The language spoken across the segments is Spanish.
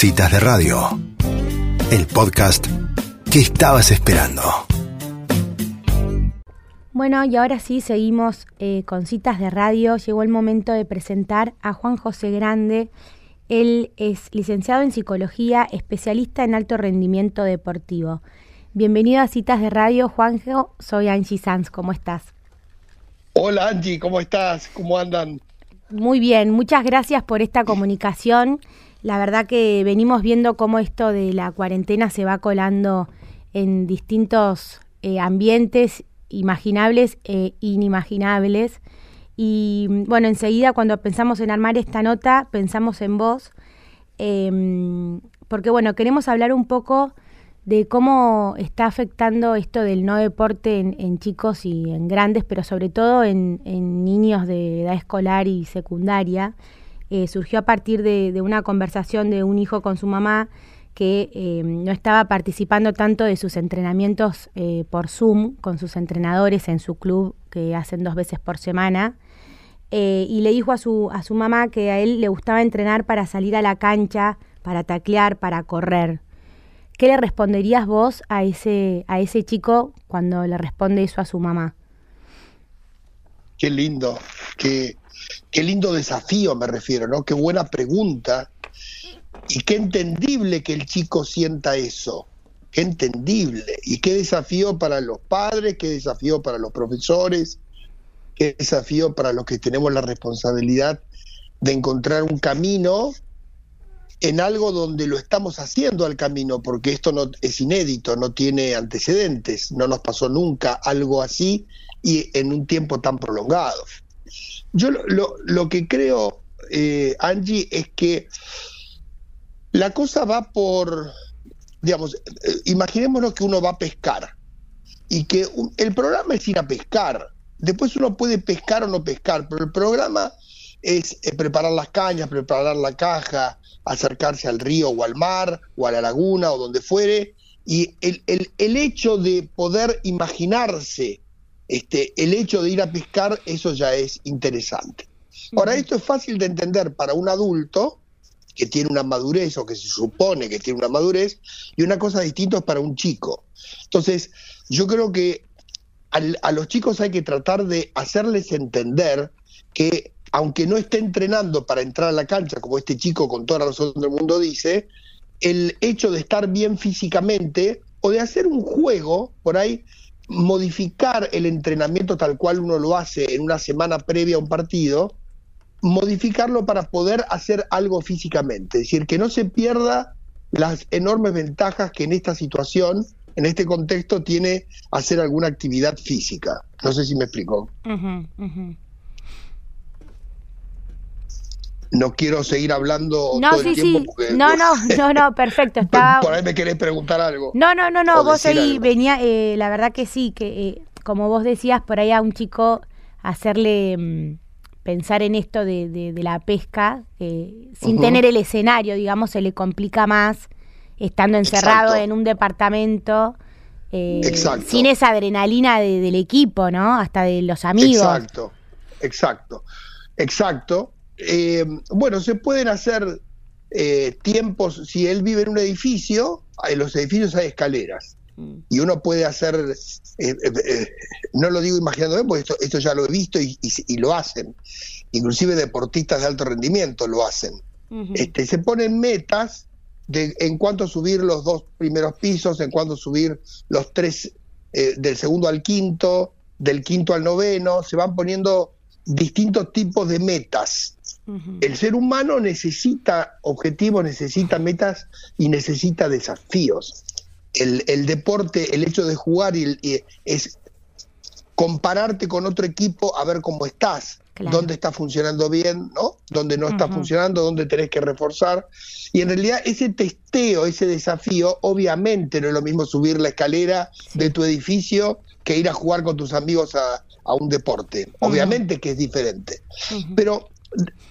Citas de Radio, el podcast que estabas esperando. Bueno, y ahora sí seguimos eh, con citas de radio. Llegó el momento de presentar a Juan José Grande. Él es licenciado en psicología, especialista en alto rendimiento deportivo. Bienvenido a Citas de Radio, Juanjo. Soy Angie Sanz. ¿Cómo estás? Hola Angie, ¿cómo estás? ¿Cómo andan? Muy bien, muchas gracias por esta comunicación. La verdad que venimos viendo cómo esto de la cuarentena se va colando en distintos eh, ambientes imaginables e inimaginables. Y bueno, enseguida cuando pensamos en armar esta nota, pensamos en vos, em, porque bueno, queremos hablar un poco de cómo está afectando esto del no deporte en, chicos y en grandes, pero sobre todo en niños de edad escolar y secundaria. Eh, surgió a partir de, una conversación de un hijo con su mamá que eh, no estaba participando tanto de sus entrenamientos eh, por Zoom con sus entrenadores en su club que hacen dos veces por semana. y le dijo a su, a su mamá que a él le gustaba entrenar para salir a la cancha, para taclear, para correr. ¿Qué le responderías vos a ese, a ese chico cuando le responde eso a su mamá? Qué lindo, qué, lindo desafío me refiero, ¿no? Qué buena pregunta. Y qué entendible que el chico sienta eso. Qué entendible. Y qué desafío para los padres, qué desafío para los profesores, qué desafío para los que tenemos la responsabilidad de encontrar un camino en algo donde lo estamos haciendo al camino, porque esto no es inédito, no tiene antecedentes, no nos pasó nunca algo así y en un tiempo tan prolongado. Yo lo, lo que creo, eh, Angie, es que la cosa va por, digamos, eh, imaginémonos que uno va a pescar y que el programa es ir a pescar. Después uno puede pescar o no pescar, pero el programa es eh, preparar las cañas, preparar la caja, acercarse al río o al mar o a la laguna o donde fuere. Y el, el, el hecho de poder imaginarse este, el hecho de ir a pescar, eso ya es interesante. Ahora, esto es fácil de entender para un adulto que tiene una madurez o que se supone que tiene una madurez, y una cosa distinta es para un chico. Entonces, yo creo que a los chicos hay que tratar de hacerles entender que aunque no esté entrenando para entrar a la cancha, como este chico con toda la razón del mundo dice, el hecho de estar bien físicamente o de hacer un juego por ahí modificar el entrenamiento tal cual uno lo hace en una semana previa a un partido, modificarlo para poder hacer algo físicamente, es decir, que no se pierda las enormes ventajas que en esta situación, en este contexto, tiene hacer alguna actividad física. No sé si me explico no quiero seguir hablando no, todo el tiempo sí. no, no, no, no, perfecto. Estaba... Por ahí me querés preguntar algo. No, no, no, no, vos ahí venía, eh, la verdad que sí, que eh, como vos decías, por ahí a un chico hacerle mm, pensar en esto de, de, la pesca, eh, sin tener el escenario, digamos, se le complica más estando encerrado en un departamento. sin esa adrenalina del equipo, ¿no? Hasta de los amigos. Exacto, exacto, exacto. Eh, bueno, se pueden hacer eh, tiempos, si él vive en un edificio, en los edificios hay escaleras. Mm. Y uno puede hacer, eh, no lo digo imaginándome, porque esto, ya lo he visto y, lo hacen. Inclusive deportistas de alto rendimiento lo hacen. este, se ponen metas de en cuánto subir los dos primeros pisos, en cuánto subir los tres, del segundo al quinto, del quinto al noveno, se van poniendo distintos tipos de metas. El ser humano necesita objetivos, necesita metas y necesita desafíos. El, deporte, el hecho de jugar y, es compararte con otro equipo a ver cómo estás, dónde está funcionando bien, ¿no? Dónde no está funcionando, dónde tenés que reforzar. Y en realidad ese testeo, ese desafío, obviamente no es lo mismo subir la escalera de tu edificio que ir a jugar con tus amigos a, a un deporte. Obviamente que es diferente. Pero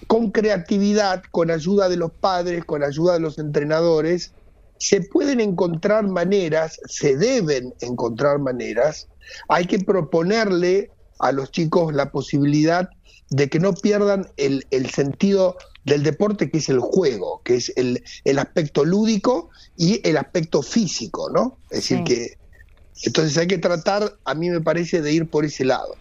con creatividad, con ayuda de los padres, con ayuda de los entrenadores, se pueden encontrar maneras, se deben encontrar maneras. Hay que proponerle a los chicos la posibilidad de que no pierdan el, el sentido del deporte que es el juego, que es el, el aspecto lúdico y el aspecto físico, ¿no? Es decir, que entonces hay que tratar, a mí me parece, de ir por ese lado.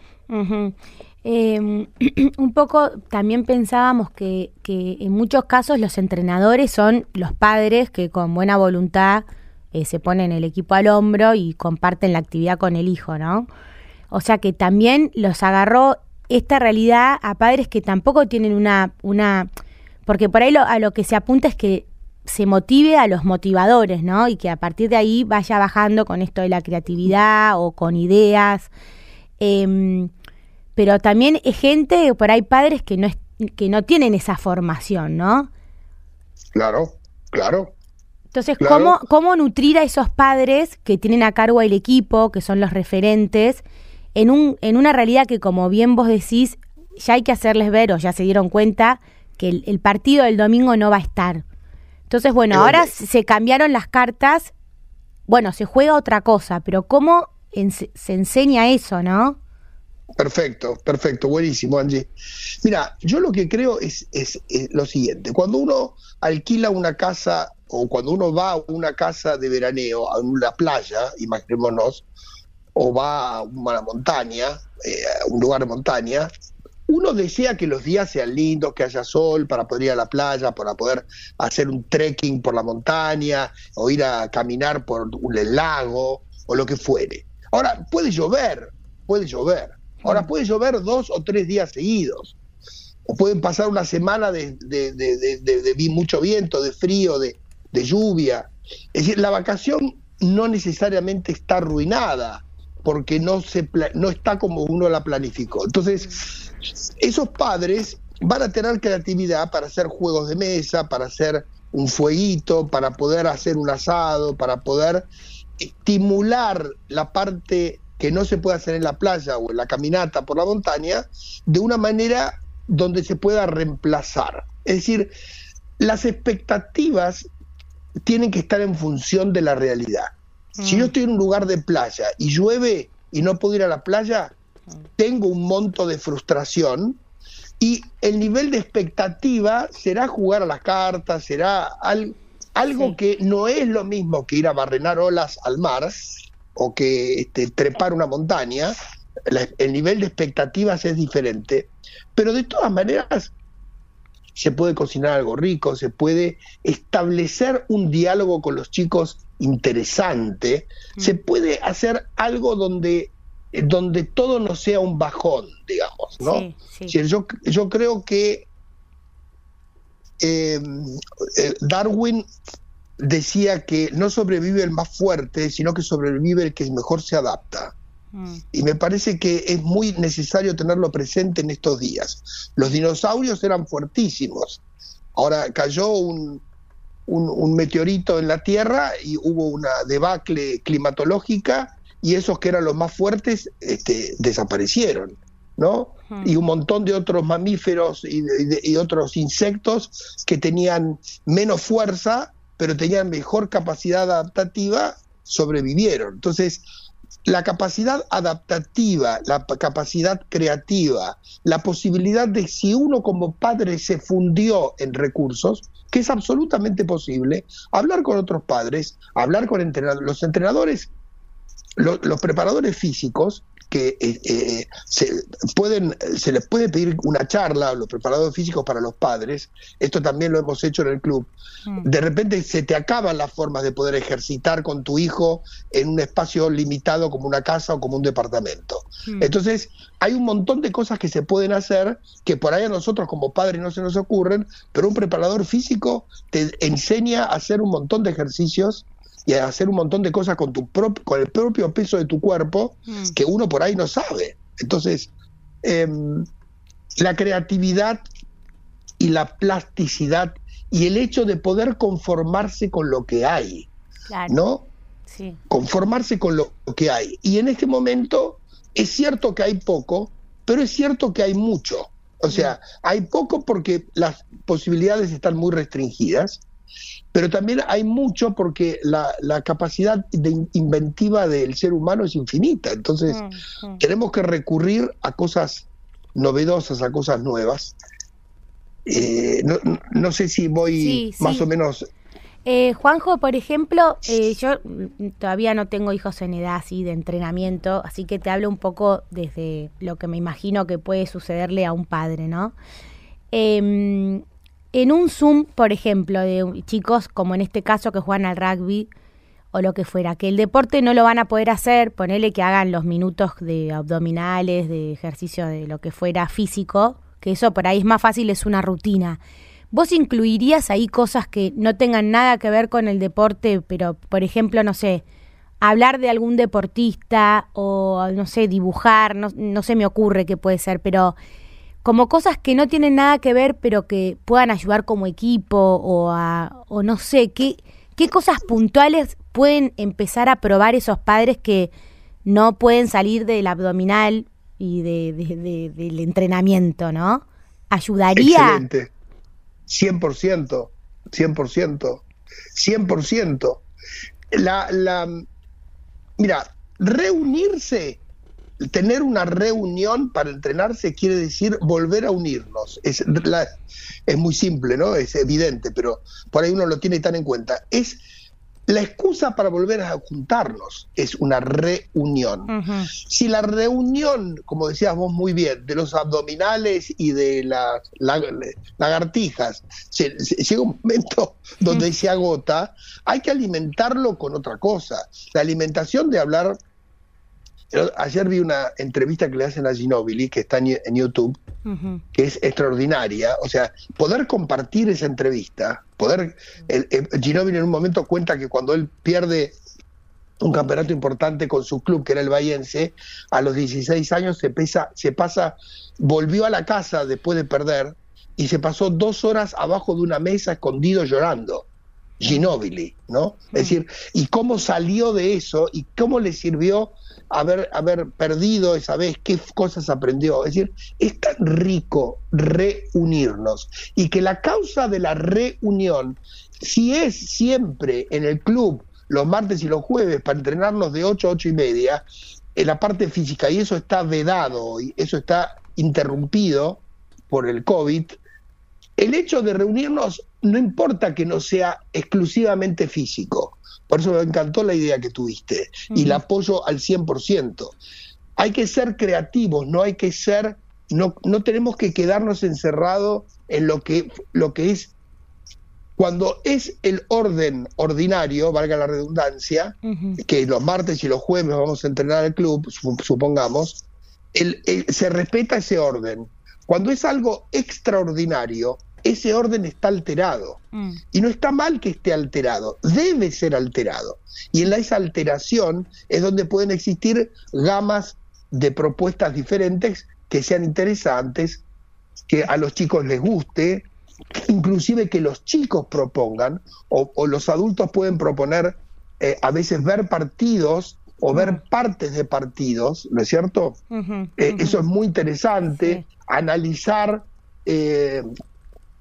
Em, un poco también pensábamos que, que, en muchos casos los entrenadores son los padres que con buena voluntad eh, se ponen el equipo al hombro y comparten la actividad con el hijo, ¿no? O sea que también los agarró esta realidad a padres que tampoco tienen una, una porque por ahí lo, a lo que se apunta es que se motive a los motivadores, ¿no? Y que a partir de ahí vaya bajando con esto de la creatividad o con ideas. Em, pero también es gente, por ahí padres que no, que no tienen esa formación, ¿no? Claro, claro. Entonces, ¿cómo, ¿cómo nutrir a esos padres que tienen a cargo el equipo, que son los referentes, en, un, en una realidad que, como bien vos decís, ya hay que hacerles ver o ya se dieron cuenta que el, partido del domingo no va a estar? Entonces, bueno, ahora se cambiaron las cartas, bueno, se juega otra cosa, pero ¿cómo se enseña eso, no? Perfecto, perfecto, buenísimo, Angie. Mira, yo lo que creo es, lo siguiente, cuando uno alquila una casa o cuando uno va a una casa de veraneo, a una playa, imaginémonos, o va a una montaña, eh, a un lugar de montaña, uno desea que los días sean lindos, que haya sol para poder ir a la playa, para poder hacer un trekking por la montaña, o ir a caminar por el lago, o lo que fuere. Ahora, puede llover, puede llover. Ahora puede llover dos o tres días seguidos. O pueden pasar una semana de, de mucho viento, de frío, de, lluvia. Es decir, la vacación no necesariamente está arruinada porque no, se, no está como uno la planificó. Entonces, esos padres van a tener creatividad para hacer juegos de mesa, para hacer un fueguito, para poder hacer un asado, para poder estimular la parte que no se puede hacer en la playa o en la caminata por la montaña, de una manera donde se pueda reemplazar. Es decir, las expectativas tienen que estar en función de la realidad. Si yo mm. estoy en un lugar de playa y llueve y no puedo ir a la playa, tengo un monto de frustración y el nivel de expectativa será jugar a las cartas, será algo que no es lo mismo que ir a barrenar olas al mar, o que este, trepar una montaña, el nivel de expectativas es diferente, pero de todas maneras se puede cocinar algo rico, se puede establecer un diálogo con los chicos interesante, mm. se puede hacer algo donde, donde todo no sea un bajón, digamos, ¿no? Yo, yo creo que eh, eh, Darwin decía que no sobrevive el más fuerte, sino que sobrevive el que mejor se adapta. Mm. Y me parece que es muy necesario tenerlo presente en estos días. Los dinosaurios eran fuertísimos. Ahora cayó un, un, meteorito en la Tierra y hubo una debacle climatológica y esos que eran los más fuertes este, desaparecieron. ¿no? Mm. Y un montón de otros mamíferos y, y otros insectos que tenían menos fuerza pero tenían mejor capacidad adaptativa, sobrevivieron. Entonces, la capacidad adaptativa, la capacidad creativa, la posibilidad de si uno como padre se fundió en recursos, que es absolutamente posible, hablar con otros padres, hablar con entrenadores. Los entrenadores, los preparadores físicos que eh, eh, se, pueden, se les puede pedir una charla a los preparadores físicos para los padres, esto también lo hemos hecho en el club, mm. de repente se te acaban las formas de poder ejercitar con tu hijo en un espacio limitado como una casa o como un departamento. Mm. Entonces, hay un montón de cosas que se pueden hacer que por ahí a nosotros como padres no se nos ocurren, pero un preparador físico te enseña a hacer un montón de ejercicios y a hacer un montón de cosas con, tu con el propio peso de tu cuerpo mm. que uno por ahí no sabe. Entonces, em, la creatividad y la plasticidad y el hecho de poder conformarse con lo que hay, ¿no? Sí. Conformarse con lo que hay. Y en este momento es cierto que hay poco, pero es cierto que hay mucho. O sea, mm. hay poco porque las posibilidades están muy restringidas, pero también hay mucho porque la, capacidad de inventiva del ser humano es infinita. Entonces, mm, mm. tenemos que recurrir a cosas novedosas, a cosas nuevas. eh, no, no, sé si voy más o menos... Eh, Juanjo, por ejemplo, eh, yo todavía no tengo hijos en edad así de entrenamiento, así que te hablo un poco desde lo que me imagino que puede sucederle a un padre, ¿no? Em, en un Zoom, por ejemplo, de chicos como en este caso que juegan al rugby o lo que fuera, que el deporte no lo van a poder hacer, ponerle que hagan los minutos de abdominales, de ejercicio de lo que fuera físico, que eso por ahí es más fácil, es una rutina. ¿Vos incluirías ahí cosas que no tengan nada que ver con el deporte, pero por ejemplo, no sé, hablar de algún deportista o no sé, dibujar, no, no se me ocurre qué puede ser, pero como cosas que no tienen nada que ver, pero que puedan ayudar como equipo o, a, o no sé, ¿qué, qué cosas puntuales pueden empezar a probar esos padres que no pueden salir del abdominal y de, del entrenamiento, ¿no? ¿Ayudaría? Excelente. 100%, 100%, 100%. La, la, mira, reunirse tener una reunión para entrenarse quiere decir volver a unirnos. Es, es muy simple, ¿no? Es evidente, pero por ahí uno lo tiene tan en cuenta. Es la excusa para volver a juntarnos es una reunión. Si la reunión, como decías vos muy bien, de los abdominales y de las lagartijas, llega un momento donde se agota, hay que alimentarlo con otra cosa. La alimentación de hablar Ayer vi una entrevista que le hacen a Ginobili, que está en, YouTube, que es extraordinaria. O sea, poder compartir esa entrevista, poder. Ginobili en un momento cuenta que cuando él pierde un campeonato importante con su club, que era el Bayense, a los 16 años se, pesa, se pasa, volvió a la casa después de perder y se pasó dos horas abajo de una mesa escondido llorando. Ginobili, ¿no? Es decir, y cómo salió de eso y cómo le sirvió haber, haber perdido esa vez, qué cosas aprendió. Es decir, es tan rico reunirnos y que la causa de la reunión, si es siempre en el club los martes y los jueves para entrenarnos de 8 a 8 y media, en la parte física, y eso está vedado, y eso está interrumpido por el COVID, el hecho de reunirnos no importa que no sea exclusivamente físico, por eso me encantó la idea que tuviste y la apoyo al 100%. Hay que ser creativos, no hay que ser, no, no tenemos que quedarnos encerrados en lo que, lo que es, cuando es el orden ordinario, valga la redundancia, que los martes y los jueves vamos a entrenar al club, supongamos, se respeta ese orden. Cuando es algo extraordinario, ese orden está alterado. Mm. Y no está mal que esté alterado, debe ser alterado. Y en esa alteración es donde pueden existir gamas de propuestas diferentes que sean interesantes, que a los chicos les guste, inclusive que los chicos propongan, o, los adultos pueden proponer eh, a veces ver partidos o ver mm. partes de partidos, ¿no es cierto? Eh, eso es muy interesante, analizar eh,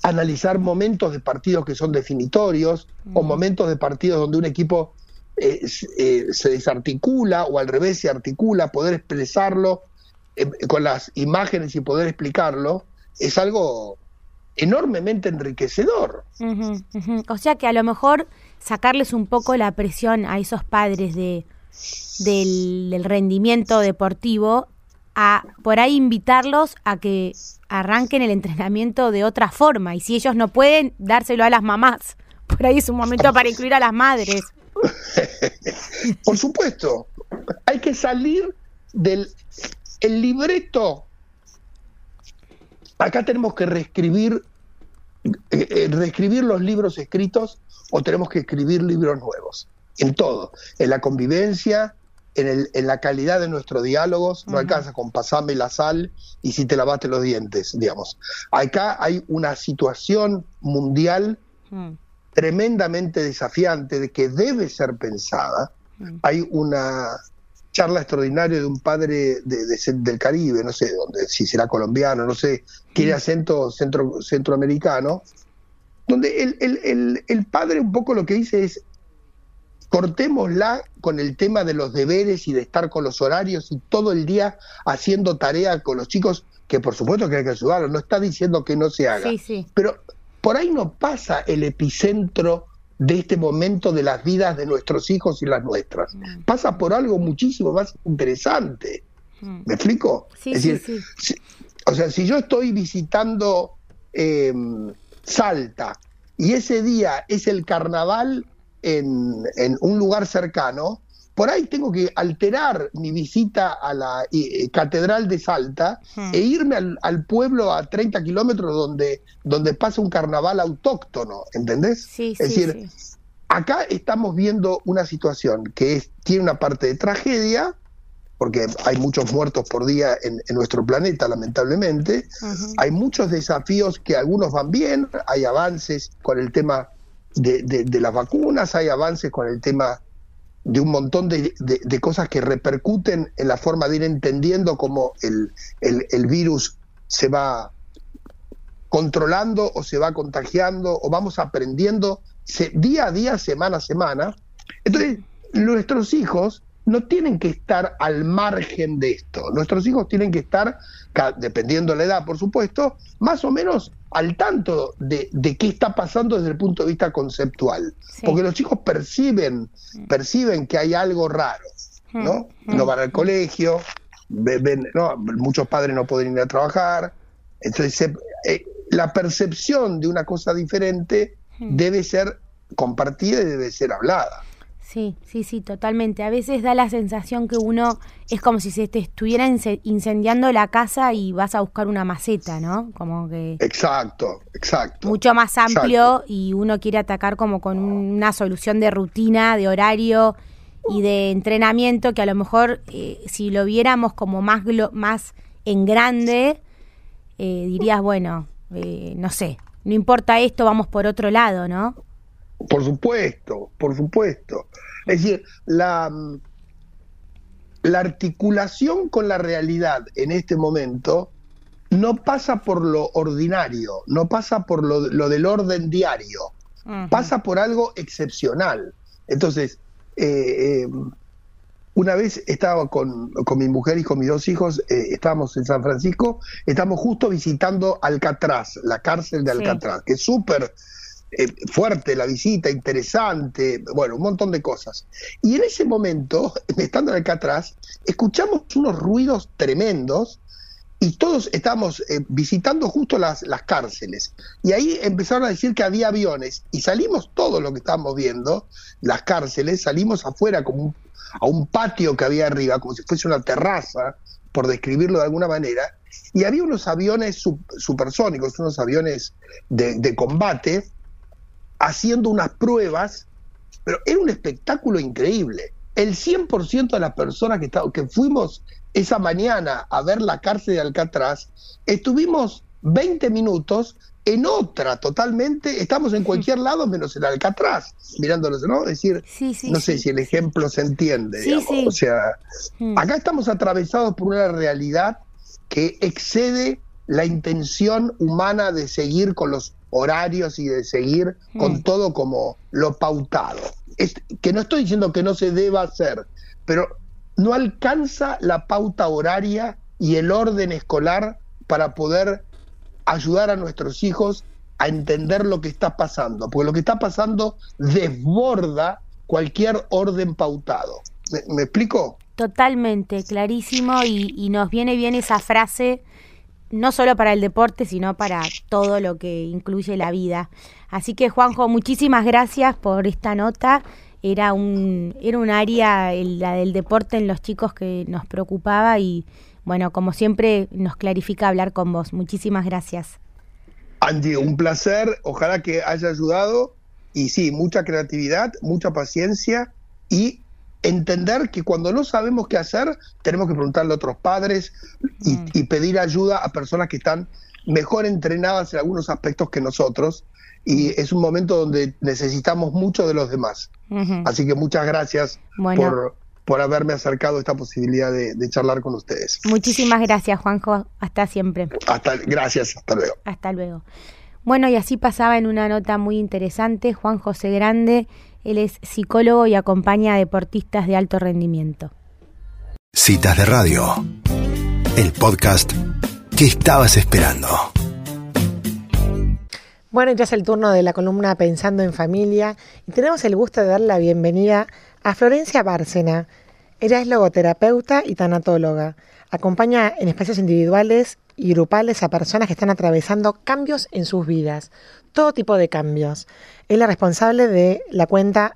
analizar momentos de partidos que son definitorios o momentos de partidos donde un equipo eh, eh, se desarticula o al revés se articula, poder expresarlo eh, con las imágenes y poder explicarlo, es algo enormemente enriquecedor. O sea que a lo mejor sacarles un poco la presión a esos padres de, del rendimiento deportivo a por ahí invitarlos a que arranquen el entrenamiento de otra forma y si ellos no pueden, dárselo a las mamás. Por ahí es un momento para incluir a las madres. Por supuesto, hay que salir del el libreto. Acá tenemos que reescribir, eh, eh, reescribir los libros escritos o tenemos que escribir libros nuevos, en todo, en la convivencia, en, la calidad de nuestros diálogos, no alcanza con pasarme la sal y si te lavaste los dientes, digamos. Acá hay una situación mundial tremendamente desafiante de que debe ser pensada. Hay una charla extraordinaria de un padre del Caribe, no sé dónde, si será colombiano, no sé, tiene acento centro, centroamericano, donde el, el padre un poco lo que dice es, cortémosla con el tema de los deberes y de estar con los horarios y todo el día haciendo tarea con los chicos, que por supuesto que hay que ayudarlo, no está diciendo que no se haga. Sí, sí. Pero por ahí no pasa el epicentro de este momento de las vidas de nuestros hijos y las nuestras. Mm. Pasa por algo muchísimo más interesante. Mm. ¿Me explico? Sí, es sí, decir, sí. si- o sea, si yo estoy visitando eh, Salta y ese día es el carnaval en, en un lugar cercano, por ahí tengo que alterar mi visita a la eh, Catedral de Salta Hmm. e irme al, al pueblo a 30 kilómetros donde, donde pasa un carnaval autóctono, ¿entendés? Sí, es sí, decir, sí. acá estamos viendo una situación que es, tiene una parte de tragedia, porque hay muchos muertos por día en, en nuestro planeta, lamentablemente. Hay muchos desafíos que algunos van bien, hay avances con el tema de, de- de las vacunas, hay avances con el tema de un montón de, de- cosas que repercuten en la forma de ir entendiendo cómo el, el- el virus se va controlando o se va contagiando o vamos aprendiendo día a día, semana a semana. Entonces, nuestros hijos no tienen que estar al margen de esto. Nuestros hijos tienen que estar, dependiendo de la edad, por supuesto, más o menos al tanto de, de qué está pasando desde el punto de vista conceptual. Sí. Porque los chicos perciben, perciben que hay algo raro, ¿no? Mm. No van al colegio, ve- ven, no, muchos padres no pueden ir a trabajar. Entonces, se- eh, la percepción de una cosa diferente Mm. debe ser compartida y debe ser hablada. Sí, sí, sí, totalmente. A veces da la sensación que uno es como si se te estuviera ince- incendiando la casa y vas a buscar una maceta, ¿no? Como que Exacto, exacto. mucho más amplio Exacto. y uno quiere atacar como con una solución de rutina, de horario y de entrenamiento que a lo mejor eh, si lo viéramos como más glo- más en grande eh, dirías bueno eh, no sé no importa esto vamos por otro lado no Por supuesto, por supuesto. Es decir, la, la articulación con la realidad en este momento no pasa por lo ordinario, no pasa por lo, lo del orden diario, pasa por algo excepcional. Entonces, eh, eh, una vez estaba con, con mi mujer y con mis dos hijos, eh, estábamos en San Francisco, estamos justo visitando Alcatraz, la cárcel de Sí. Alcatraz, que es súper eh, fuerte la visita, interesante, bueno, un montón de cosas. Y en ese momento, estando en Alcatraz, escuchamos unos ruidos tremendos y todos estábamos eh, visitando justo las, las cárceles. Y ahí empezaron a decir que había aviones. Y salimos todo lo que estábamos viendo, las cárceles, salimos afuera como un- a un patio que había arriba, como si fuese una terraza, por describirlo de alguna manera. Y había unos aviones sup- supersónicos, unos aviones de combate, haciendo unas pruebas, pero era un espectáculo increíble. El 100% de las personas que, que fuimos esa mañana a ver la cárcel de Alcatraz, estuvimos 20 minutos en otra totalmente, estamos en cualquier lado menos en Alcatraz, mirándolos, ¿no? Es decir, Sí, sí, no sé sí. si el ejemplo se entiende, digamos. O sea, Mm. acá estamos atravesados por una realidad que excede la intención humana de seguir con los horarios y de seguir Mm. con todo como lo pautado. Es, que no estoy diciendo que no se deba hacer, pero no alcanza la pauta horaria y el orden escolar para poder ayudar a nuestros hijos a entender lo que está pasando, porque lo que está pasando desborda cualquier orden pautado. ¿Me, me explico? Totalmente, clarísimo y, y nos viene bien esa frase, no solo para el deporte, sino para todo lo que incluye la vida. Así que Juanjo, muchísimas gracias por esta nota. Era un, era un área, el- la del deporte en los chicos que nos preocupaba y bueno, como siempre nos clarifica hablar con vos. Muchísimas gracias. Angie, un placer, ojalá que haya ayudado y sí, mucha creatividad, mucha paciencia y entender que cuando no sabemos qué hacer, tenemos que preguntarle a otros padres y, Mm. y pedir ayuda a personas que están mejor entrenadas en algunos aspectos que nosotros y es un momento donde necesitamos mucho de los demás. Así que muchas gracias Bueno. por, por haberme acercado a esta posibilidad de, de charlar con ustedes. Muchísimas gracias, Juanjo. Hasta siempre. Hasta, gracias, hasta luego. Hasta luego. Bueno, y así pasaba en una nota muy interesante Juan José Grande. Él es psicólogo y acompaña a deportistas de alto rendimiento. Citas de Radio, el podcast ¿Qué estabas esperando? Bueno, ya es el turno de la columna Pensando en Familia y tenemos el gusto de dar la bienvenida a Florencia Bárcena. Ella es logoterapeuta y tanatóloga. Acompaña en espacios individuales y grupales a personas que están atravesando cambios en sus vidas, todo tipo de cambios. Es la responsable de la cuenta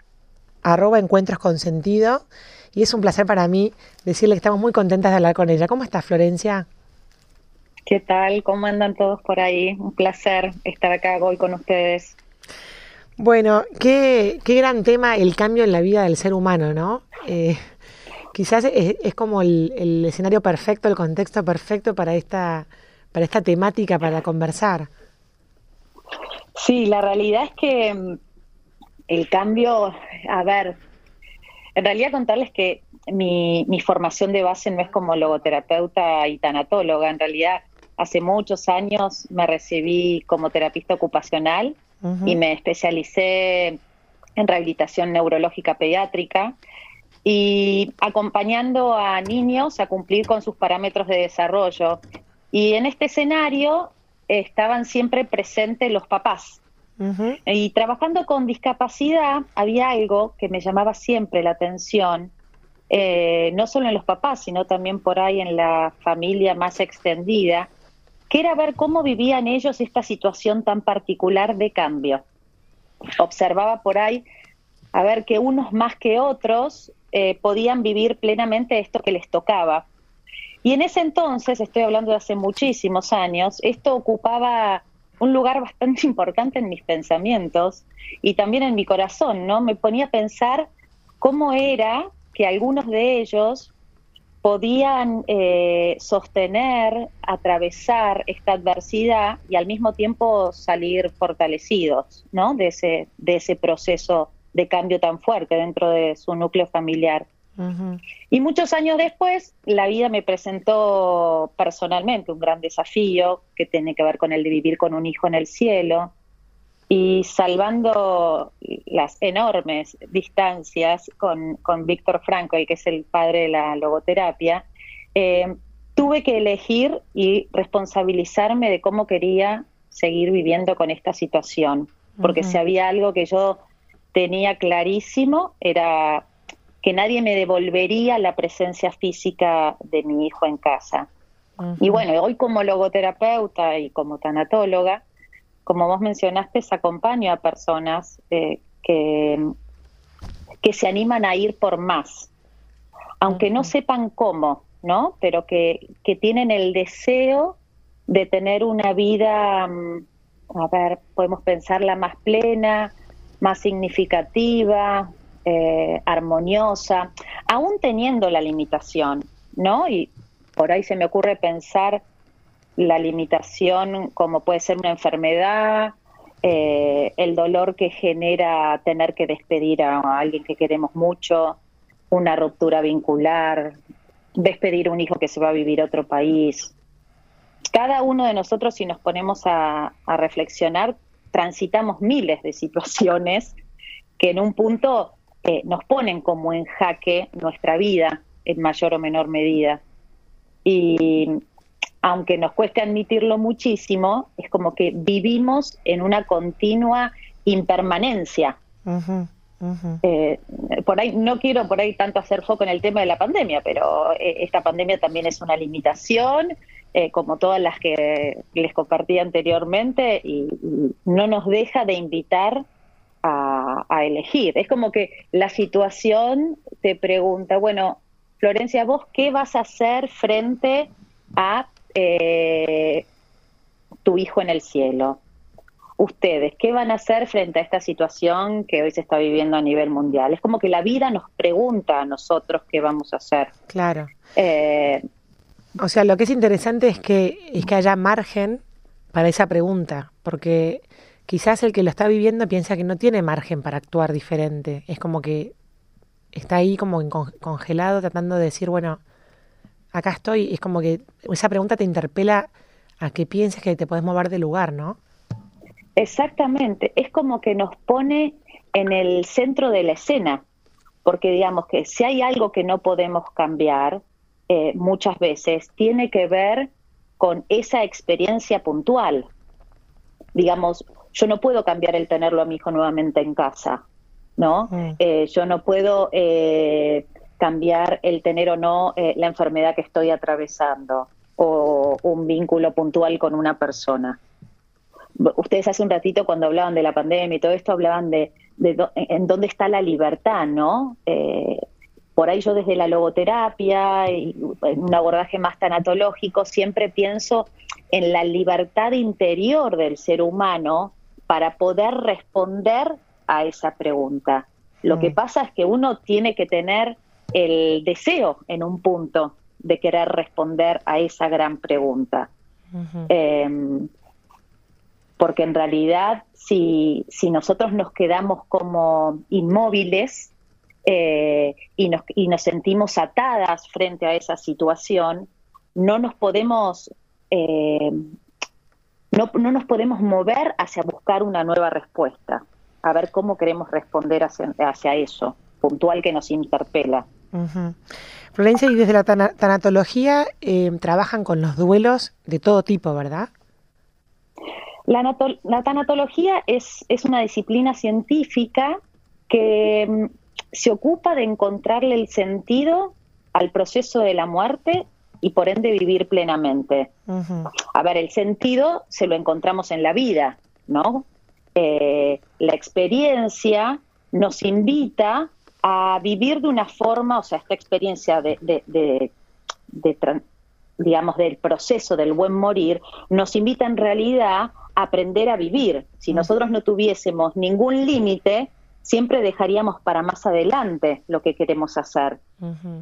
arroba encuentros con sentido y es un placer para mí decirle que estamos muy contentas de hablar con ella. ¿Cómo estás, Florencia? ¿Qué tal? ¿Cómo andan todos por ahí? Un placer estar acá hoy con ustedes. Bueno, qué, qué gran tema el cambio en la vida del ser humano, ¿no? Eh, quizás es, como el, escenario perfecto, el contexto perfecto para esta, para esta temática, para conversar. Sí, la realidad es que mm, el cambio, a ver, en realidad contarles que mi, mi formación de base no es como logoterapeuta y tanatóloga, en realidad hace muchos años me recibí como terapista ocupacional y me especialicé en rehabilitación neurológica pediátrica. Y acompañando a niños a cumplir con sus parámetros de desarrollo. Y en este escenario estaban siempre presentes los papás. Y trabajando con discapacidad había algo que me llamaba siempre la atención, eh, no solo en los papás, sino también por ahí en la familia más extendida, que era ver cómo vivían ellos esta situación tan particular de cambio. Observaba por ahí a ver que unos más que otros eh, podían vivir plenamente esto que les tocaba. Y en ese entonces, estoy hablando de hace muchísimos años, esto ocupaba un lugar bastante importante en mis pensamientos y también en mi corazón, ¿no? Me ponía a pensar cómo era que algunos de ellos podían eh, sostener, atravesar esta adversidad y al mismo tiempo salir fortalecidos, ¿no? De ese, de ese proceso de cambio tan fuerte dentro de su núcleo familiar. Y muchos años después, la vida me presentó personalmente un gran desafío que tiene que ver con el de vivir con un hijo en el cielo, y salvando las enormes distancias con, con Víctor Franco, que es el padre de la logoterapia, eh, tuve que elegir y responsabilizarme de cómo quería seguir viviendo con esta situación, porque si había algo que yo tenía clarísimo era que nadie me devolvería la presencia física de mi hijo en casa. Y bueno, hoy como logoterapeuta y como tanatóloga, como vos mencionaste, acompaño a personas eh, que, que se animan a ir por más, aunque no sepan cómo, ¿no? Pero que, que tienen el deseo de tener una vida, mm, a ver, podemos pensarla más plena, más significativa, eh, armoniosa, aún teniendo la limitación, ¿no? Y por ahí se me ocurre pensar la limitación como puede ser una enfermedad, eh, el dolor que genera tener que despedir a alguien que queremos mucho, una ruptura vincular, despedir a un hijo que se va a vivir a otro país. Cada uno de nosotros, si nos ponemos a, reflexionar, transitamos miles de situaciones que en un punto eh, nos ponen como en jaque nuestra vida en mayor o menor medida. Y aunque nos cueste admitirlo muchísimo, es como que vivimos en una continua impermanencia. Eh, por ahí no quiero por ahí tanto hacer foco en el tema de la pandemia, pero eh, esta pandemia también es una limitación, eh, como todas las que les compartí anteriormente, y, no nos deja de invitar a, a, elegir. Es como que la situación te pregunta, bueno, Florencia, vos qué vas a hacer frente a eh, tu hijo en el cielo. Ustedes, ¿qué van a hacer frente a esta situación que hoy se está viviendo a nivel mundial? Es como que la vida nos pregunta a nosotros qué vamos a hacer. Claro. Eh, o sea, lo que es interesante es que, es que haya margen para esa pregunta, porque quizás el que lo está viviendo piensa que no tiene margen para actuar diferente. Es como que está ahí como congelado tratando de decir, bueno, acá estoy, es como que esa pregunta te interpela a que pienses que te puedes mover de lugar, ¿no? Exactamente, es como que nos pone en el centro de la escena, porque digamos que si hay algo que no podemos cambiar, eh, muchas veces tiene que ver con esa experiencia puntual. Digamos, yo no puedo cambiar el tenerlo a mi hijo nuevamente en casa, ¿no? Mm. Eh, yo no puedo eh, cambiar el tener o no eh, la enfermedad que estoy atravesando o un vínculo puntual con una persona. Ustedes hace un ratito cuando hablaban de la pandemia y todo esto hablaban de, en dónde está la libertad, ¿no? por ahí yo desde la logoterapia y en un abordaje más tanatológico siempre pienso en la libertad interior del ser humano para poder responder a esa pregunta. Lo que mm. pasa es que uno tiene que tener el deseo en un punto de querer responder a esa gran pregunta. Em, porque en realidad si, si nosotros nos quedamos como inmóviles eh, y, nos, y nos sentimos atadas frente a esa situación, no nos podemos eh, no, no, nos podemos mover hacia buscar una nueva respuesta, a ver cómo queremos responder hacia, hacia eso, puntual que nos interpela. Florencia, y desde la tanatología eh, trabajan con los duelos de todo tipo, ¿verdad? La, la tanatología es, es, una disciplina científica que mm, se ocupa de encontrarle el sentido al proceso de la muerte y por ende vivir plenamente. A ver, el sentido se lo encontramos en la vida, ¿no? Eh, la experiencia nos invita a vivir de una forma, o sea, esta experiencia de, de, digamos, del proceso del buen morir, nos invita en realidad a aprender a vivir. Si nosotros no tuviésemos ningún límite, siempre dejaríamos para más adelante lo que queremos hacer.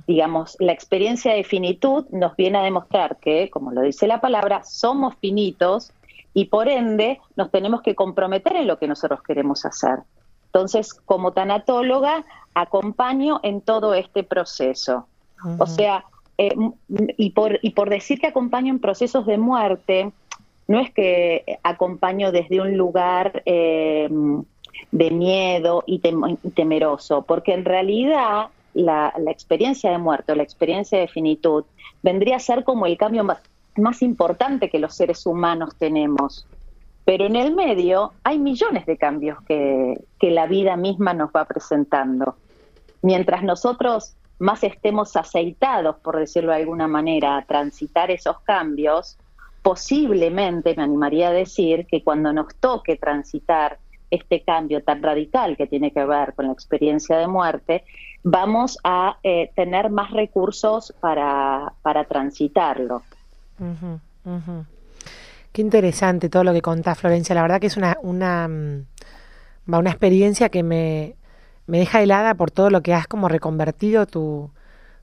Digamos, la experiencia de finitud nos viene a demostrar que, como lo dice la palabra, somos finitos y por ende nos tenemos que comprometer en lo que nosotros queremos hacer. Entonces, como tanatóloga, acompaño en todo este proceso. O sea, eh, y, por, y por decir que acompaño en procesos de muerte, no es que acompaño desde un lugar... Eh, de miedo y, temeroso, porque en realidad la, experiencia de muerte o la experiencia de finitud vendría a ser como el cambio más, importante que los seres humanos tenemos. Pero en el medio hay millones de cambios que, que la vida misma nos va presentando. Mientras nosotros más estemos aceitados, por decirlo de alguna manera, a transitar esos cambios, posiblemente me animaría a decir que cuando nos toque transitar este cambio tan radical que tiene que ver con la experiencia de muerte, vamos a eh, tener más recursos para, para transitarlo. Qué interesante todo lo que contás, Florencia. La verdad que es una, una, mm, una experiencia que me, me deja helada por todo lo que has como reconvertido tu,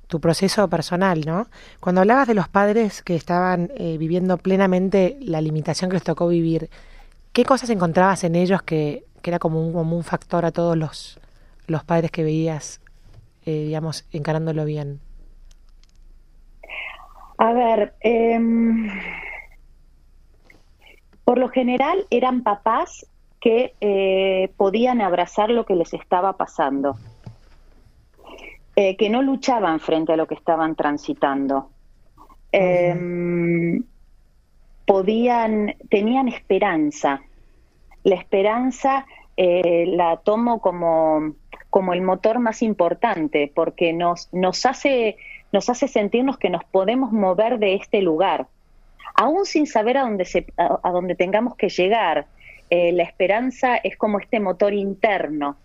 tu proceso personal, ¿no? Cuando hablabas de los padres que estaban eh, viviendo plenamente la limitación que les tocó vivir, ¿Qué cosas encontrabas en ellos que, era como un, como un factor a todos los, los padres que veías, eh, digamos, encarándolo bien? A ver, em, por lo general eran papás que eh, podían abrazar lo que les estaba pasando, eh, que no luchaban frente a lo que estaban transitando podían, tenían esperanza. La esperanza eh, la tomo como, como el motor más importante, porque nos, nos, hace, nos hace sentirnos que nos podemos mover de este lugar. Aún sin saber a dónde, se, a, dónde tengamos que llegar, eh, la esperanza es como este motor interno.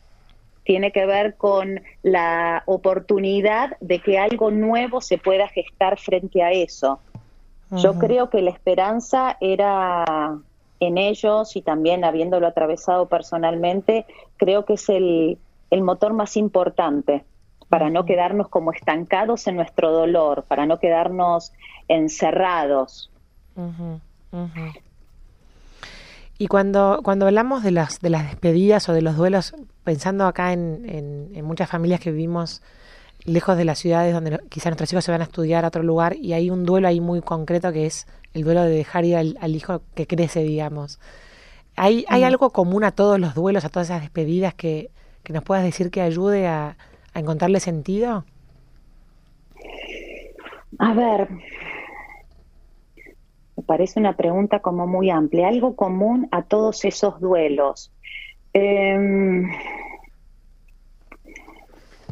Tiene que ver con la oportunidad de que algo nuevo se pueda gestar frente a eso. Yo creo que la esperanza era en ellos y también habiéndolo atravesado personalmente, creo que es el, motor más importante para no quedarnos como estancados en nuestro dolor, para no quedarnos encerrados. Y cuando, cuando hablamos de las, de las despedidas o de los duelos, pensando acá en, en muchas familias que vivimos lejos de las ciudades donde quizás nuestros hijos se van a estudiar a otro lugar y hay un duelo ahí muy concreto que es el duelo de dejar ir al, hijo que crece, digamos. ¿Hay, ¿Hay algo común a todos los duelos, a todas esas despedidas que, nos puedas decir que ayude a, encontrarle sentido? A ver, Me parece una pregunta como muy amplia. Algo común a todos esos duelos. Em,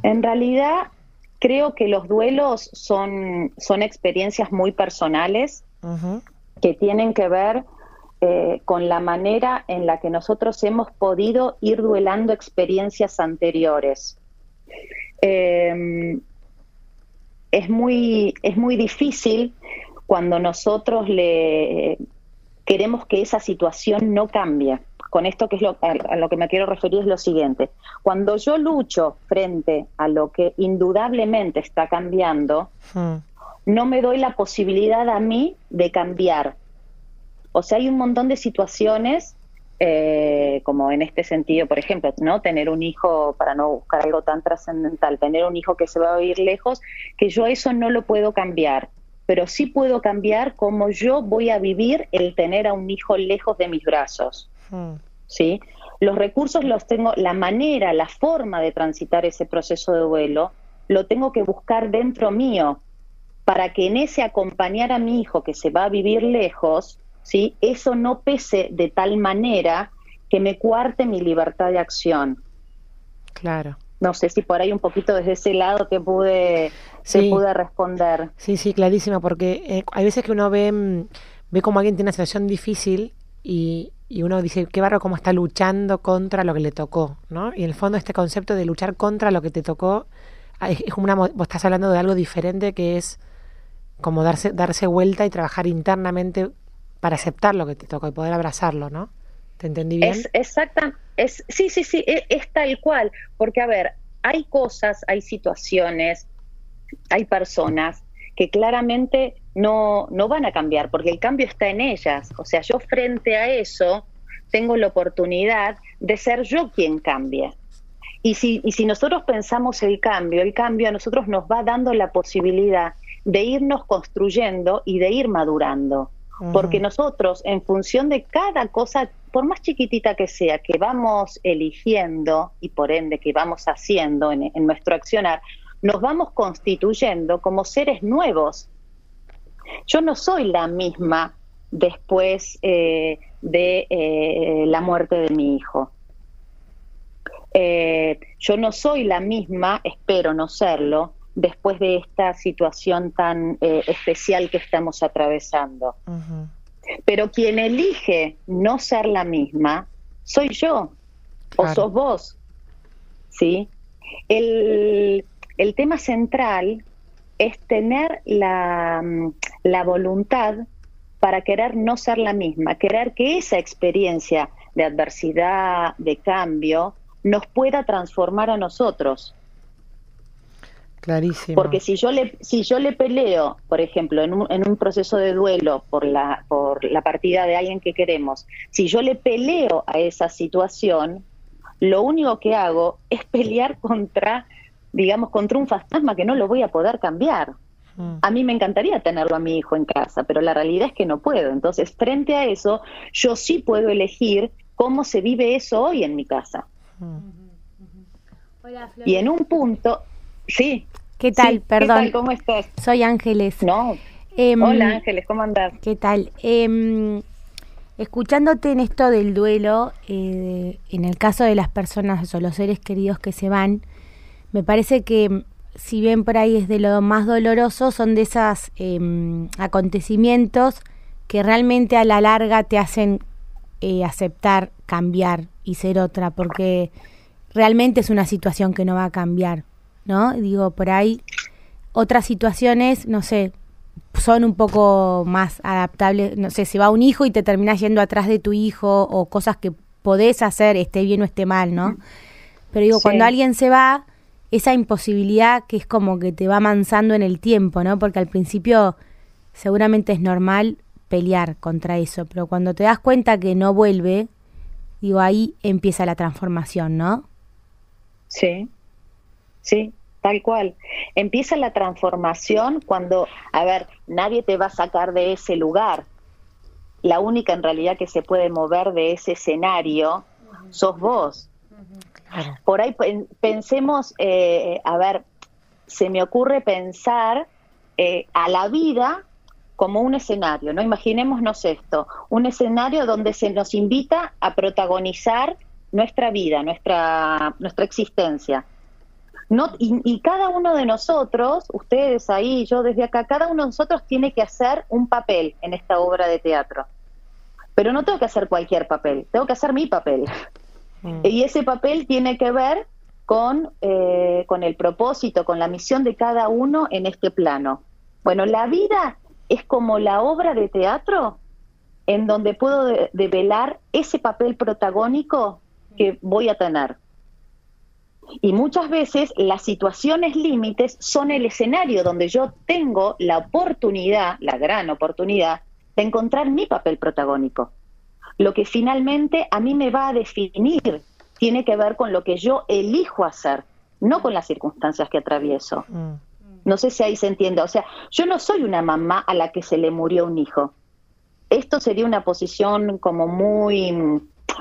en realidad, creo que los duelos son, son experiencias muy personales que tienen que ver eh, con la manera en la que nosotros hemos podido ir duelando experiencias anteriores. Em, es, muy, es muy difícil cuando nosotros le queremos que esa situación no cambie. Con esto que es lo, a, lo que me quiero referir es lo siguiente. Cuando yo lucho frente a lo que indudablemente está cambiando, hmm. no me doy la posibilidad a mí de cambiar. O sea, hay un montón de situaciones eh, como en este sentido, por ejemplo, no tener un hijo, para no buscar algo tan trascendental, tener un hijo que se va a vivir lejos, que yo eso no lo puedo cambiar, pero sí puedo cambiar cómo yo voy a vivir el tener a un hijo lejos de mis brazos. ¿Sí? Los recursos los tengo, la manera, la forma de transitar ese proceso de duelo, lo tengo que buscar dentro mío, para que en ese acompañar a mi hijo que se va a vivir lejos, ¿sí? Eso no pese de tal manera que me cuarte mi libertad de acción. Claro. No sé si por ahí un poquito desde ese lado te pude, pude responder. Sí, sí, clarísima, porque eh, hay veces que uno ve, mm, ve como alguien tiene una situación difícil y, y uno dice, qué barro cómo está luchando contra lo que le tocó, ¿no? Y en el fondo este concepto de luchar contra lo que te tocó, es, como una, vos estás hablando de algo diferente que es como darse, darse vuelta y trabajar internamente para aceptar lo que te toca y poder abrazarlo, ¿no? ¿Te entendí bien? Es exacta, es, sí, sí, sí, es, es tal cual, porque a ver, hay cosas, hay situaciones, hay personas que claramente no, no van a cambiar, porque el cambio está en ellas. O sea, yo frente a eso tengo la oportunidad de ser yo quien cambie. Y si, y si nosotros pensamos el cambio, el cambio a nosotros nos va dando la posibilidad de irnos construyendo y de ir madurando porque nosotros, en función de cada cosa, por más chiquitita que sea, que vamos eligiendo y por ende que vamos haciendo en, nuestro accionar, nos vamos constituyendo como seres nuevos. Yo no soy la misma después eh, de eh, la muerte de mi hijo. Eh, yo no soy la misma, espero no serlo, después de esta situación tan especial que estamos atravesando. Pero quien elige no ser la misma, soy yo o sos vos. ¿Sí? El, el, tema central es tener la, la voluntad para querer no ser la misma, querer que esa experiencia de adversidad, de cambio, nos pueda transformar a nosotros. Clarísimo. Porque si yo le, si yo le peleo, por ejemplo, en un, en un proceso de duelo por la, por la partida de alguien que queremos, si yo le peleo a esa situación, lo único que hago es pelear contra, digamos, contra un fantasma que no lo voy a poder cambiar. Mm. A mí me encantaría tenerlo a mi hijo en casa, pero la realidad es que no puedo. Entonces, frente a eso, yo sí puedo elegir cómo se vive eso hoy en mi casa. Mm. y en un punto, Sí. ¿Qué tal? Perdón. ¿Cómo estás? Soy Ángeles. No. Em, Hola Ángeles, ¿cómo andás? ¿Qué tal? Eh, escuchándote en esto del duelo, eh, en el caso de las personas o los seres queridos que se van, me parece que si bien por ahí es de lo más doloroso, son de esos em, acontecimientos que realmente a la larga te hacen eh, aceptar, cambiar y ser otra, porque realmente es una situación que no va a cambiar. ¿no? Digo, por ahí otras situaciones, no sé, son un poco más adaptables, no sé, si va un hijo y te terminas yendo atrás de tu hijo o cosas que podés hacer, esté bien o esté mal, ¿no? Pero digo, cuando alguien se va, esa imposibilidad que es como que te va avanzando en el tiempo, ¿no? Porque al principio seguramente es normal pelear contra eso, pero cuando te das cuenta que no vuelve, digo, ahí empieza la transformación, ¿no? Sí, sí, Tal cual. Empieza la transformación cuando, a ver, nadie te va a sacar de ese lugar. La única en realidad que se puede mover de ese escenario sos vos. Por ahí pensemos, eh, a ver, se me ocurre pensar eh, a la vida como un escenario, ¿no? Imaginémonos esto, un escenario donde se nos invita a protagonizar nuestra vida, nuestra, nuestra existencia. No, y, y, cada uno de nosotros, ustedes ahí, yo desde acá, cada uno de nosotros tiene que hacer un papel en esta obra de teatro. Pero no tengo que hacer cualquier papel, tengo que hacer mi papel. Mm. Y ese papel tiene que ver con, eh, con el propósito, con la misión de cada uno en este plano. Bueno, la vida es como la obra de teatro en donde puedo develar ese papel protagónico que voy a tener. Y muchas veces las situaciones límites son el escenario donde yo tengo la oportunidad, la gran oportunidad, de encontrar mi papel protagónico. Lo que finalmente a mí me va a definir tiene que ver con lo que yo elijo hacer, no con las circunstancias que atravieso. Mm. No sé si ahí se entiende. O sea, yo no soy una mamá a la que se le murió un hijo. Esto sería una posición como muy,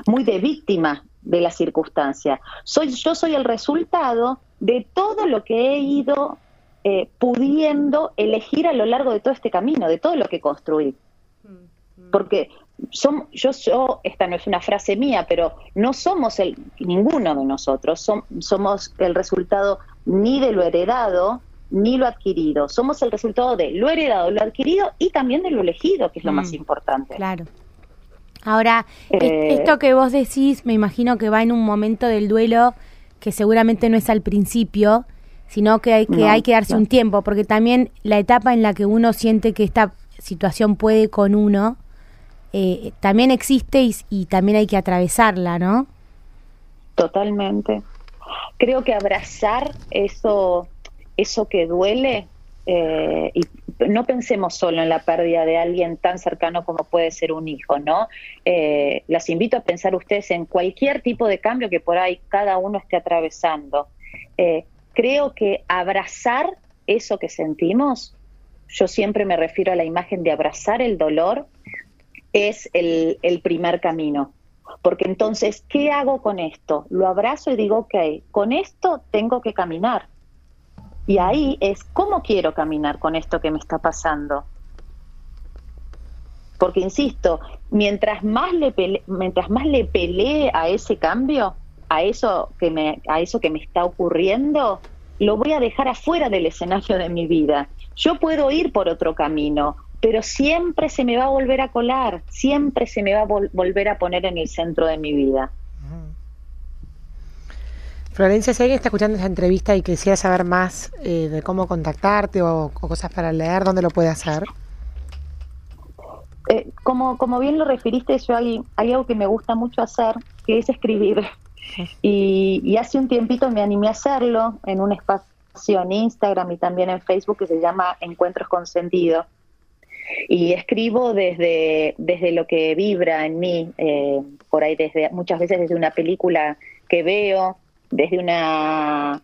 muy de víctima de la circunstancia. Soy, yo soy el resultado de todo lo que he ido eh, pudiendo elegir a lo largo de todo este camino, de todo lo que construí. Mm. Porque yo, yo, esta no es una frase mía, pero no somos el, ninguno de nosotros, somos el resultado ni de lo heredado ni lo adquirido, somos el resultado de lo heredado, lo adquirido y también de lo elegido, que es lo más mm, importante. Claro. Ahora, eh, esto que vos decís, me imagino que va en un momento del duelo que seguramente no es al principio, sino que hay que, hay que darse un tiempo, porque también la etapa en la que uno siente que esta situación puede con uno, eh, también existe y, también hay que atravesarla, ¿no? Totalmente. Creo que abrazar eso, eso que duele, eh, y no pensemos solo en la pérdida de alguien tan cercano como puede ser un hijo, ¿no? Eh, las invito a pensar ustedes en cualquier tipo de cambio que por ahí cada uno esté atravesando. creo que abrazar eso que sentimos, yo siempre me refiero a la imagen de abrazar el dolor, es el, primer camino. Porque entonces, ¿qué hago con esto? Lo abrazo y digo, ok, con esto tengo que caminar. Y ahí es, ¿cómo quiero caminar con esto que me está pasando? Porque, insisto, mientras más le mientras más le pelee a ese cambio, a eso, que me, a eso que me está ocurriendo, lo voy a dejar afuera del escenario de mi vida. Yo puedo ir por otro camino, pero siempre se me va a volver a colar, siempre se me va a volver a poner en el centro de mi vida. Florencia, si alguien está escuchando esta entrevista y quisiera saber más eh, de cómo contactarte o, cosas para leer, ¿dónde lo puede hacer? Eh, como, como bien lo referiste, yo hay, hay algo que me gusta mucho hacer, que es escribir. Y, y hace un tiempito me animé a hacerlo en un espacio en Instagram y también en Facebook que se llama Encuentros con Sentido y escribo desde, desde lo que vibra en mí, eh, por ahí desde muchas veces desde una película que veo, desde una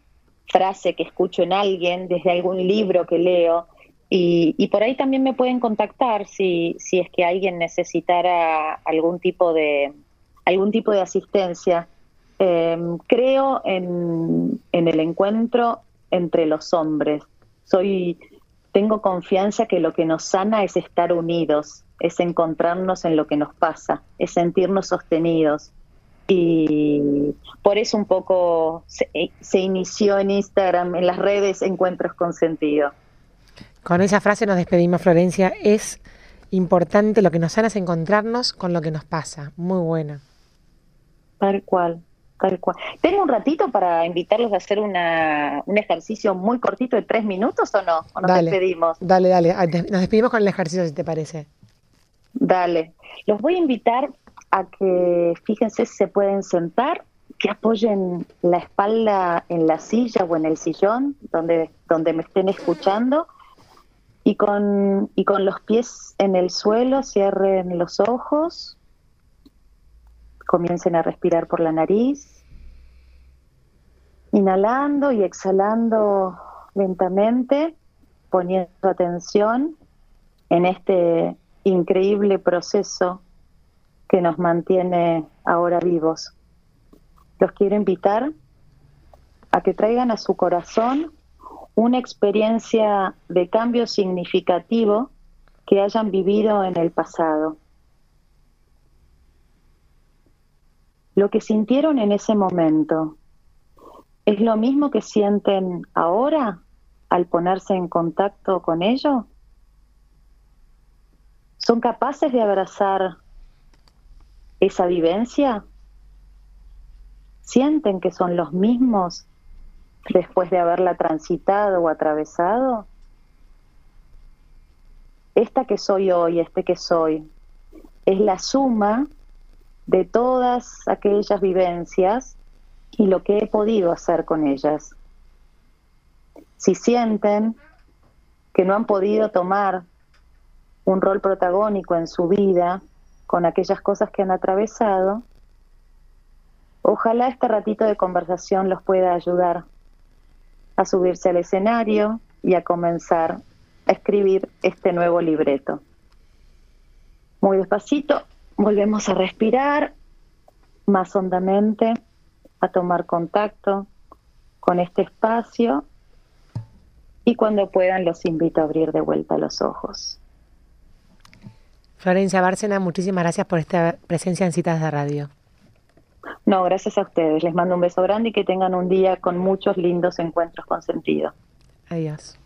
frase que escucho en alguien, desde algún libro que leo. Y, por ahí también me pueden contactar si, si es que alguien necesitara algún tipo de, algún tipo de asistencia. Em, creo en, en el encuentro entre los hombres. Soy tengo confianza que lo que nos sana es estar unidos, es encontrarnos en lo que nos pasa, es sentirnos sostenidos. Y por eso un poco se, inició en Instagram, en las redes, Encuentros con Sentido. Con esa frase nos despedimos, Florencia. Es importante, lo que nos sana es encontrarnos con lo que nos pasa. Muy buena. Tal cual. ¿Tengo un ratito para invitarlos a hacer una, un ejercicio muy cortito de tres minutos o no? ¿O nos despedimos? Dale, dale. Ah, nos despedimos con el ejercicio, si te parece. Dale. Los voy a invitar a que, fíjense, se pueden sentar, que apoyen la espalda en la silla o en el sillón donde, donde me estén escuchando y con, y con los pies en el suelo cierren los ojos Comiencen a respirar por la nariz, inhalando y exhalando lentamente, poniendo atención en este increíble proceso que nos mantiene ahora vivos. Los quiero invitar a que traigan a su corazón una experiencia de cambio significativo que hayan vivido en el pasado. Lo que sintieron en ese momento, ¿es lo mismo que sienten ahora al ponerse en contacto con ello? ¿Son capaces de abrazar esa vivencia? ¿Sienten que son los mismos después de haberla transitado o atravesado? Esta que soy hoy, este que soy, es la suma de todas aquellas vivencias y lo que he podido hacer con ellas. Si sienten que no han podido tomar un rol protagónico en su vida con aquellas cosas que han atravesado, ojalá este ratito de conversación los pueda ayudar a subirse al escenario y a comenzar a escribir este nuevo libreto. Muy despacito, volvemos a respirar más hondamente, a tomar contacto con este espacio y cuando puedan los invito a abrir de vuelta los ojos. Florencia Bárcena, muchísimas gracias por esta presencia en Citas de Radio. No, gracias a ustedes. Les mando un beso grande y que tengan un día con muchos lindos encuentros con sentido. Adiós.